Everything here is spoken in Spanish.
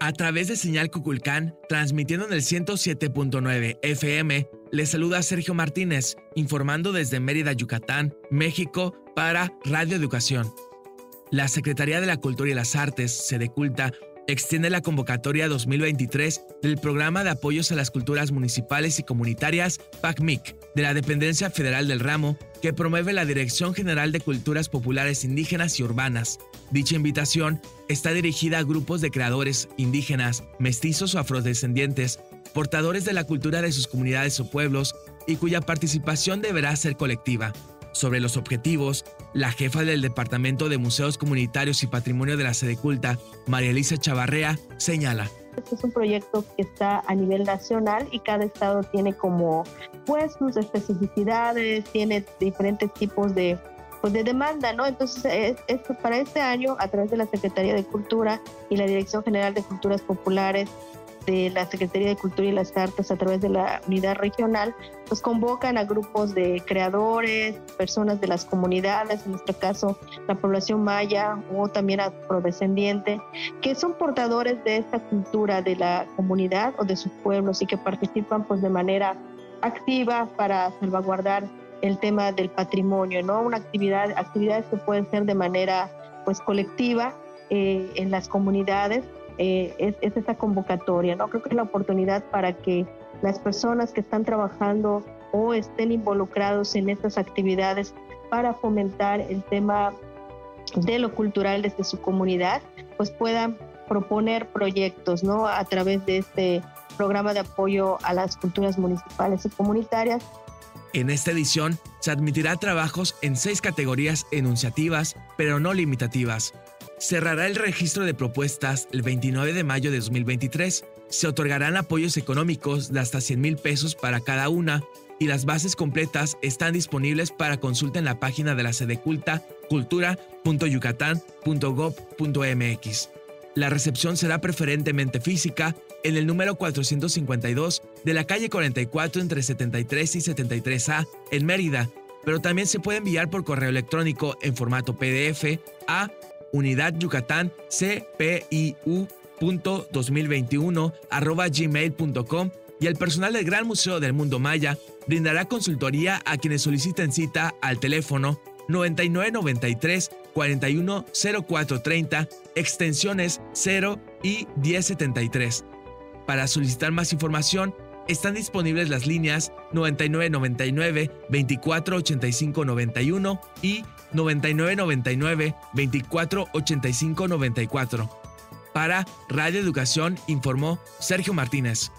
A través de señal Cuculcán, transmitiendo en el 107.9 FM, les saluda Sergio Martínez, informando desde Mérida, Yucatán, México, para Radio Educación. La Secretaría de la Cultura y las Artes, Sede Culta, extiende la convocatoria 2023 del Programa de Apoyos a las Culturas Municipales y Comunitarias, PACMIC, de la Dependencia Federal del Ramo, que promueve la Dirección General de Culturas Populares Indígenas y Urbanas. Dicha invitación está dirigida a grupos de creadores indígenas, mestizos o afrodescendientes, portadores de la cultura de sus comunidades o pueblos y cuya participación deberá ser colectiva. Sobre los objetivos, la jefa del Departamento de Museos Comunitarios y Patrimonio de la Sede Culta, María Elisa Chavarrea, señala. Este es un proyecto que está a nivel nacional y cada estado tiene como pues sus especificidades, tiene diferentes tipos de pues de demanda, ¿no? Entonces, para este año, a través de la Secretaría de Cultura y la Dirección General de Culturas Populares, de la Secretaría de Cultura y las Artes a través de la unidad regional, pues convocan a grupos de creadores, personas de las comunidades, en nuestro caso la población maya o también afrodescendiente, que son portadores de esta cultura de la comunidad o de sus pueblos y que participan pues de manera activa para salvaguardar el tema del patrimonio, ¿no? Una actividad, actividades que pueden ser de manera pues colectiva eh, en las comunidades eh, es, es, esta convocatoria, ¿no? Creo que es la oportunidad para que las personas que están trabajando o estén involucrados en estas actividades para fomentar el tema de lo cultural desde su comunidad, pues puedan proponer proyectos, ¿no? A través de este programa de apoyo a las culturas municipales y comunitarias. En esta edición se admitirá trabajos en seis categorías enunciativas, pero no limitativas, cerrará el registro de propuestas el 29 de mayo de 2023. Se otorgarán apoyos económicos de hasta 100 mil pesos para cada una y las bases completas están disponibles para consulta en la página de la sede culta cultura.yucatán.gov.mx. La recepción será preferentemente física en el número 452 de la calle 44 entre 73 y 73A en Mérida, pero también se puede enviar por correo electrónico en formato PDF a unidad yucatán cpiu.2021 arroba gmail.com y el personal del Gran Museo del Mundo Maya brindará consultoría a quienes soliciten cita al teléfono 9993 410430 extensiones 0 y 1073. Para solicitar más información, están disponibles las líneas 9999 248591 y 9999 248594. Para Radio Educación informó Sergio Martínez.